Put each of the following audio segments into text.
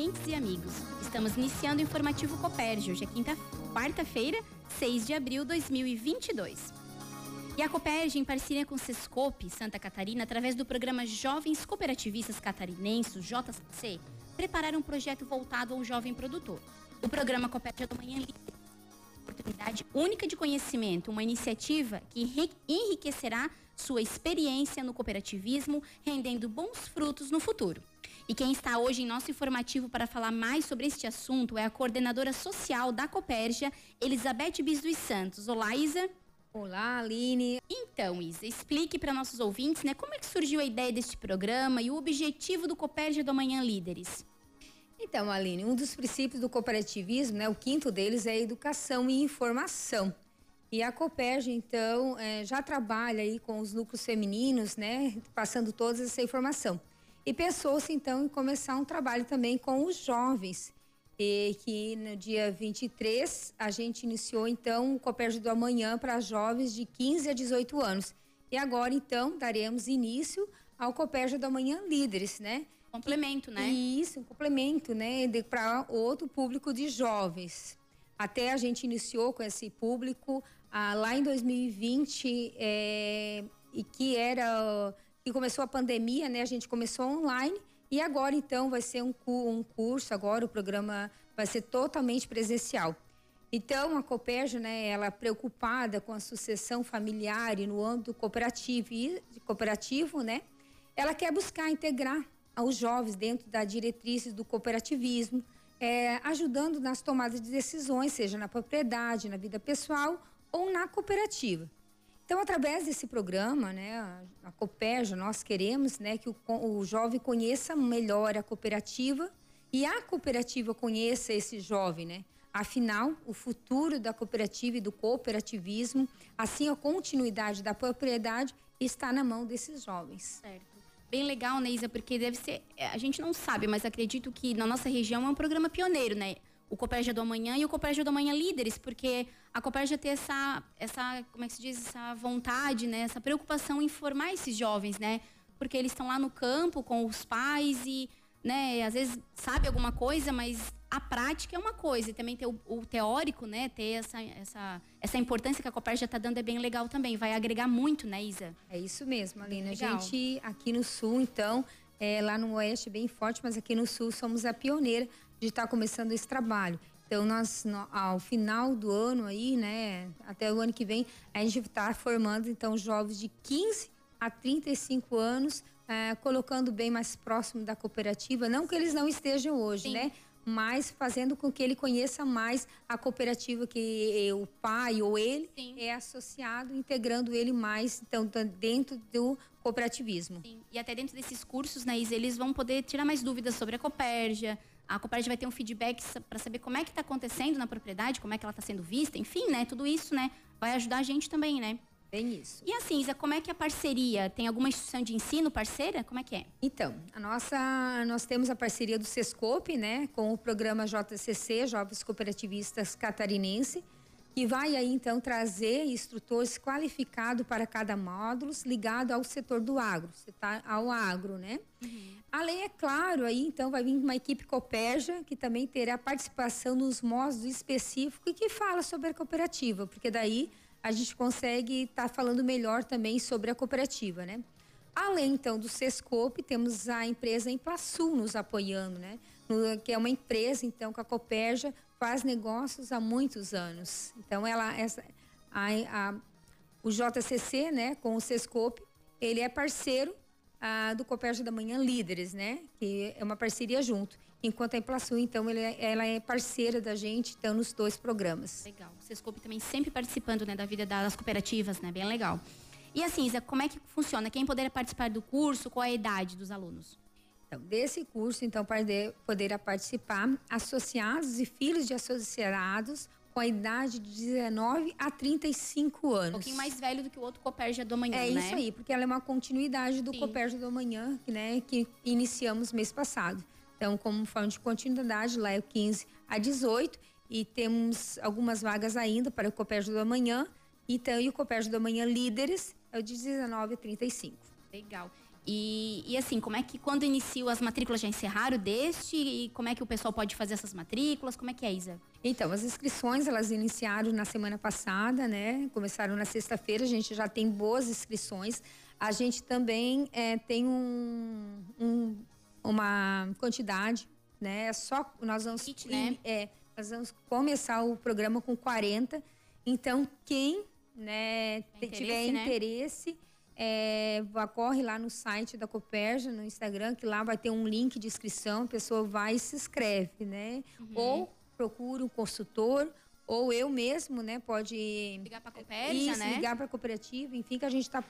clientes e amigos. Estamos iniciando o informativo Copérgio, hoje é quinta, quarta-feira, 6 de abril de 2022. E a Copérgio, em parceria com Sescope Santa Catarina, através do programa Jovens Cooperativistas Catarinenses, JC, prepararam um projeto voltado ao jovem produtor. O programa Copérgio do Manhã Livre oportunidade única de conhecimento, uma iniciativa que enriquecerá sua experiência no cooperativismo, rendendo bons frutos no futuro. E quem está hoje em nosso informativo para falar mais sobre este assunto é a coordenadora social da Copérgia, Elizabeth Bis dos Santos. Olá, Isa. Olá, Aline. Então, Isa, explique para nossos ouvintes, né, como é que surgiu a ideia deste programa e o objetivo do Copérgia do Amanhã Líderes. Então, Aline, um dos princípios do cooperativismo, né, o quinto deles é educação e informação. E a Copérgia, então, é, já trabalha aí com os núcleos femininos, né, passando toda essa informação. E pensou-se, então, em começar um trabalho também com os jovens. E que no dia 23 a gente iniciou, então, o Copérgia do Amanhã para jovens de 15 a 18 anos. E agora, então, daremos início ao Copérgia do Amanhã Líderes, né? Complemento, né? Isso, um complemento, né? Para outro público de jovens. Até a gente iniciou com esse público ah, lá em 2020, é, e que era. Que começou a pandemia, né? A gente começou online. E agora, então, vai ser um, um curso, agora o programa vai ser totalmente presencial. Então, a Copérgia, né, ela é preocupada com a sucessão familiar e no âmbito cooperativo, cooperativo né, ela quer buscar integrar aos jovens dentro da diretrizes do cooperativismo, é, ajudando nas tomadas de decisões, seja na propriedade, na vida pessoal ou na cooperativa. Então, através desse programa, né, a, a Copérgia, nós queremos né, que o, o jovem conheça melhor a cooperativa e a cooperativa conheça esse jovem, né? Afinal, o futuro da cooperativa e do cooperativismo, assim a continuidade da propriedade, está na mão desses jovens. Certo bem legal, né, Isa? Porque deve ser. É, a gente não sabe, mas acredito que na nossa região é um programa pioneiro, né? O Copérgia do Amanhã e o Copérgia do Amanhã Líderes, porque a Copérgia tem essa, essa, como é que se diz, essa vontade, né? Essa preocupação em formar esses jovens, né? Porque eles estão lá no campo com os pais e, né, às vezes sabe alguma coisa, mas a prática é uma coisa e também ter o, o teórico, né, ter essa, essa, essa importância que a Copérgia está dando é bem legal também. Vai agregar muito, né, Isa? É isso mesmo, Alina. A gente aqui no Sul, então, é, lá no Oeste bem forte, mas aqui no Sul somos a pioneira de estar tá começando esse trabalho. Então, nós, no, ao final do ano aí, né, até o ano que vem, a gente está formando, então, jovens de 15 a 35 anos, é, colocando bem mais próximo da cooperativa. Não que eles não estejam hoje, Sim. né? mas fazendo com que ele conheça mais a cooperativa que o pai ou ele Sim. é associado, integrando ele mais então dentro do cooperativismo. Sim. E até dentro desses cursos, né, eles vão poder tirar mais dúvidas sobre a Copérgia. A Copérgia vai ter um feedback para saber como é que está acontecendo na propriedade, como é que ela está sendo vista, enfim, né, tudo isso, né, vai ajudar a gente também, né? Bem isso. E assim, Isa, como é que é a parceria? Tem alguma instituição de ensino parceira? Como é que é? Então, a nossa, nós temos a parceria do Sescope, né, com o programa JCC, Jovens Cooperativistas Catarinense, que vai aí então trazer instrutores qualificados para cada módulo ligado ao setor do agro, tá, ao agro, né? Uhum. Além, é claro, aí então vai vir uma equipe Copeja, que também terá participação nos módulos específicos e que fala sobre a cooperativa, porque daí a gente consegue estar tá falando melhor também sobre a cooperativa, né? Além então do Sescope, temos a empresa Emplasul nos apoiando, né? No, que é uma empresa então que a Coperja faz negócios há muitos anos. Então ela essa a, a, o JCC, né, com o Sescope, ele é parceiro a, do Copérgio da Manhã Líderes, né? Que é uma parceria junto. Enquanto a Implaçu, então, ele, é, ela é parceira da gente, então, nos dois programas. Legal. O Sescope também sempre participando, né, da vida das cooperativas, né? Bem legal. E assim, Isa, como é que funciona? Quem poderá participar do curso? Qual é a idade dos alunos? Então, desse curso, então, poderá participar associados e filhos de associados com a idade de 19 a 35 anos. Um pouquinho mais velho do que o outro Copérgia do Amanhã, é né? É isso aí, porque ela é uma continuidade do Sim. Copérgia do Amanhã, né, que iniciamos mês passado. Então, como forma de continuidade, lá é o 15 a 18 e temos algumas vagas ainda para o Copérgia do Amanhã. Então, e o Copérgia do Amanhã Líderes é o de 19 a 35. Legal. E, e, assim, como é que quando inicio as matrículas já encerraram deste e como é que o pessoal pode fazer essas matrículas? Como é que é, Isa? Então, as inscrições elas iniciaram na semana passada, né? Começaram na sexta-feira, a gente já tem boas inscrições. A gente também é, tem um, um, uma quantidade, né? É só nós vamos, Kit, né? é, nós vamos começar o programa com 40. Então, quem né, interesse, tiver né? É, corre lá no site da Coperja, no Instagram, que lá vai ter um link de inscrição, a pessoa vai e se inscreve, né? Uhum. Ou procura um consultor, ou eu mesmo, né? Pode ligar para a Coperja, né? ligar para a cooperativa, enfim, que a gente está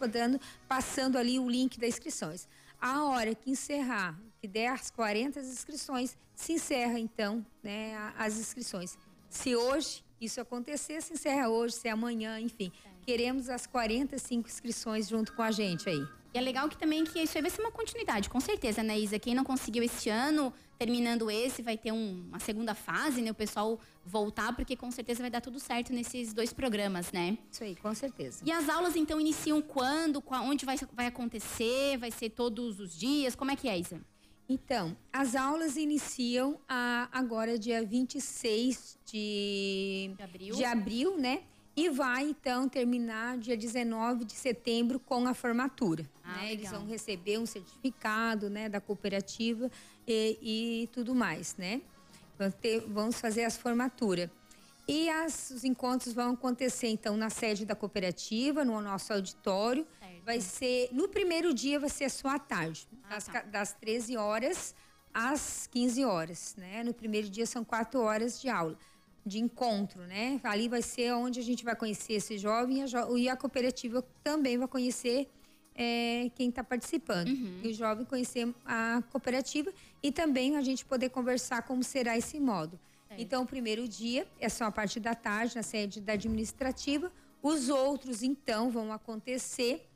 passando ali o link das inscrições. A hora que encerrar, que der as 40 inscrições, se encerra então, né, as inscrições. Se hoje isso acontecer, se encerra hoje, se é amanhã, enfim. É queremos as 45 inscrições junto com a gente aí. E é legal que também que isso aí vai ser uma continuidade, com certeza, né, Isa? Quem não conseguiu este ano, terminando esse, vai ter um, uma segunda fase, né? O pessoal voltar, porque com certeza vai dar tudo certo nesses dois programas, né? Isso aí, com certeza. E as aulas, então, iniciam quando? Onde vai, vai acontecer? Vai ser todos os dias? Como é que é, Isa? Então, as aulas iniciam a, agora, dia 26 de, de abril. de abril, né? E vai então terminar dia 19 de setembro com a formatura. Ah, né? Eles vão receber um certificado né, da cooperativa e, e tudo mais, né? Ter, vamos fazer as formaturas. E as, os encontros vão acontecer, então, na sede da cooperativa, no nosso auditório. Certo. Vai ser, no primeiro dia vai ser só à tarde, ah, das, tá. das 13 horas às 15 horas, né? No primeiro dia são quatro horas de aula de encontro, né? Ali vai ser onde a gente vai conhecer esse jovem e a, jo e a cooperativa também vai conhecer é, quem está participando. Uhum. E o jovem conhecer a cooperativa e também a gente poder conversar como será esse modo. É. Então, o primeiro dia é só a parte da tarde na sede da administrativa. Os outros, então, vão acontecer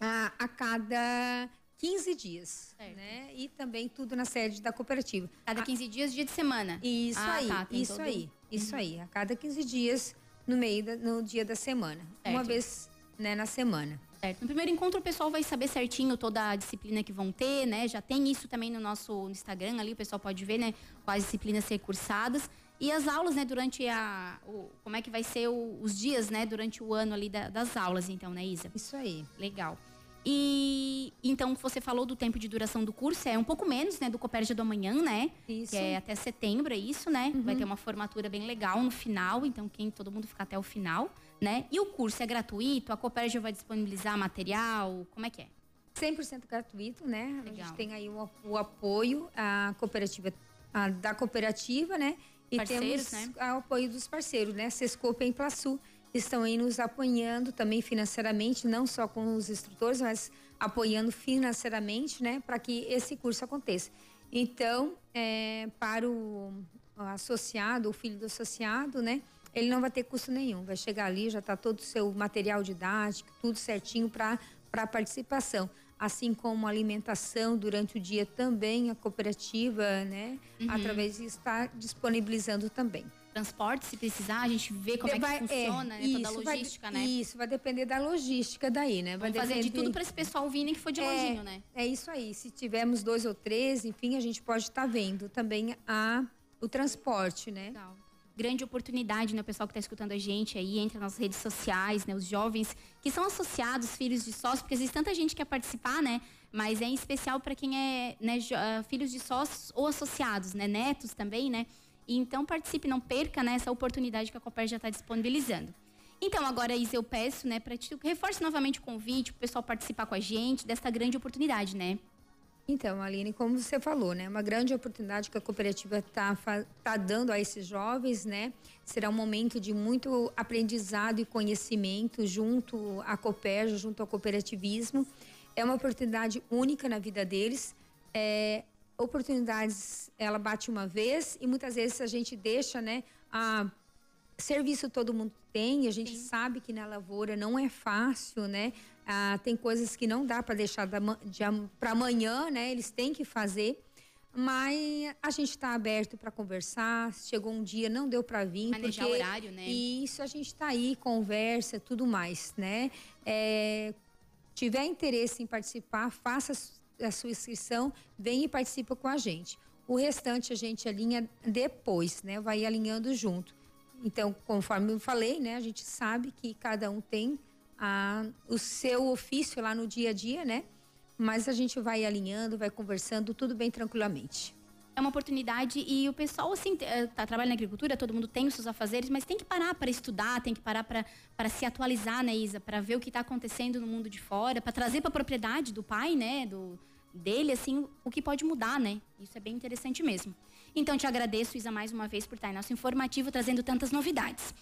a, a cada 15 dias, certo. né? E também tudo na sede da cooperativa. Cada 15 dias, dia de semana. Isso ah, aí, tá, isso todo... aí, isso uhum. aí. A cada 15 dias no meio da, no dia da semana, certo. uma vez, né, na semana. Certo. No primeiro encontro o pessoal vai saber certinho toda a disciplina que vão ter, né? Já tem isso também no nosso Instagram ali, o pessoal pode ver, né? Quais disciplinas ser cursadas. E as aulas, né, durante a. O, como é que vai ser o, os dias, né, durante o ano ali da, das aulas, então, né, Isa? Isso aí. Legal. E então você falou do tempo de duração do curso, é um pouco menos, né, do Copérgia do amanhã, né? Isso. Que é até setembro, é isso, né? Uhum. Vai ter uma formatura bem legal no final, então quem todo mundo fica até o final, né? E o curso é gratuito? A Copérgia vai disponibilizar material? Como é que é? 100% gratuito, né? Legal. A gente tem aí o, o apoio à cooperativa a, da cooperativa, né? E parceiros, temos né? o apoio dos parceiros, né? Sescope e Emplaçu estão aí nos apoiando também financeiramente, não só com os instrutores, mas apoiando financeiramente, né, para que esse curso aconteça. Então, é, para o associado, o filho do associado, né, ele não vai ter custo nenhum. Vai chegar ali, já está todo o seu material didático, tudo certinho para para participação, assim como alimentação durante o dia também a cooperativa, né, uhum. através de estar disponibilizando também transporte, se precisar, a gente vê como vai, é que funciona, é, né? Toda a logística, vai, né? Isso, vai depender da logística daí, né? Vai Vamos fazer de tudo para esse pessoal vir nem que for de é, longinho, né? É isso aí. Se tivermos dois ou três, enfim, a gente pode estar tá vendo também a, o transporte, né? Legal. Grande oportunidade, né? O pessoal que está escutando a gente aí, entra nas redes sociais, né? Os jovens que são associados, filhos de sócios, porque existe tanta gente que quer participar, né? Mas é em especial para quem é né, ah, filhos de sócios ou associados, né? Netos também, né? Então participe, não perca né, essa oportunidade que a Copper já está disponibilizando. Então, agora, Isa, eu peço, né, para que reforce novamente o convite, para o pessoal participar com a gente desta grande oportunidade, né? Então, Aline, como você falou, né, uma grande oportunidade que a cooperativa está tá dando a esses jovens, né? Será um momento de muito aprendizado e conhecimento junto à Copérgia, junto ao cooperativismo. É uma oportunidade única na vida deles. É, oportunidades ela bate uma vez e muitas vezes a gente deixa, né, a serviço todo mundo tem, a gente Sim. sabe que na lavoura não é fácil, né? Ah, tem coisas que não dá para deixar para amanhã, né? Eles têm que fazer. Mas a gente está aberto para conversar. Chegou um dia, não deu para vir. Manejar porque horário, né? Isso, a gente está aí, conversa, tudo mais, né? É, tiver interesse em participar, faça a sua inscrição, vem e participa com a gente. O restante a gente alinha depois, né? Vai alinhando junto. Então, conforme eu falei, né? A gente sabe que cada um tem a, o seu ofício lá no dia a dia, né? Mas a gente vai alinhando, vai conversando, tudo bem tranquilamente é uma oportunidade e o pessoal, assim, eh, tá trabalhando na agricultura, todo mundo tem os seus afazeres, mas tem que parar para estudar, tem que parar para se atualizar, né, Isa? Para ver o que está acontecendo no mundo de fora, para trazer para a propriedade do pai, né, do, dele, assim, o que pode mudar, né? Isso é bem interessante mesmo. Então, te agradeço, Isa, mais uma vez por estar em nosso informativo trazendo tantas novidades.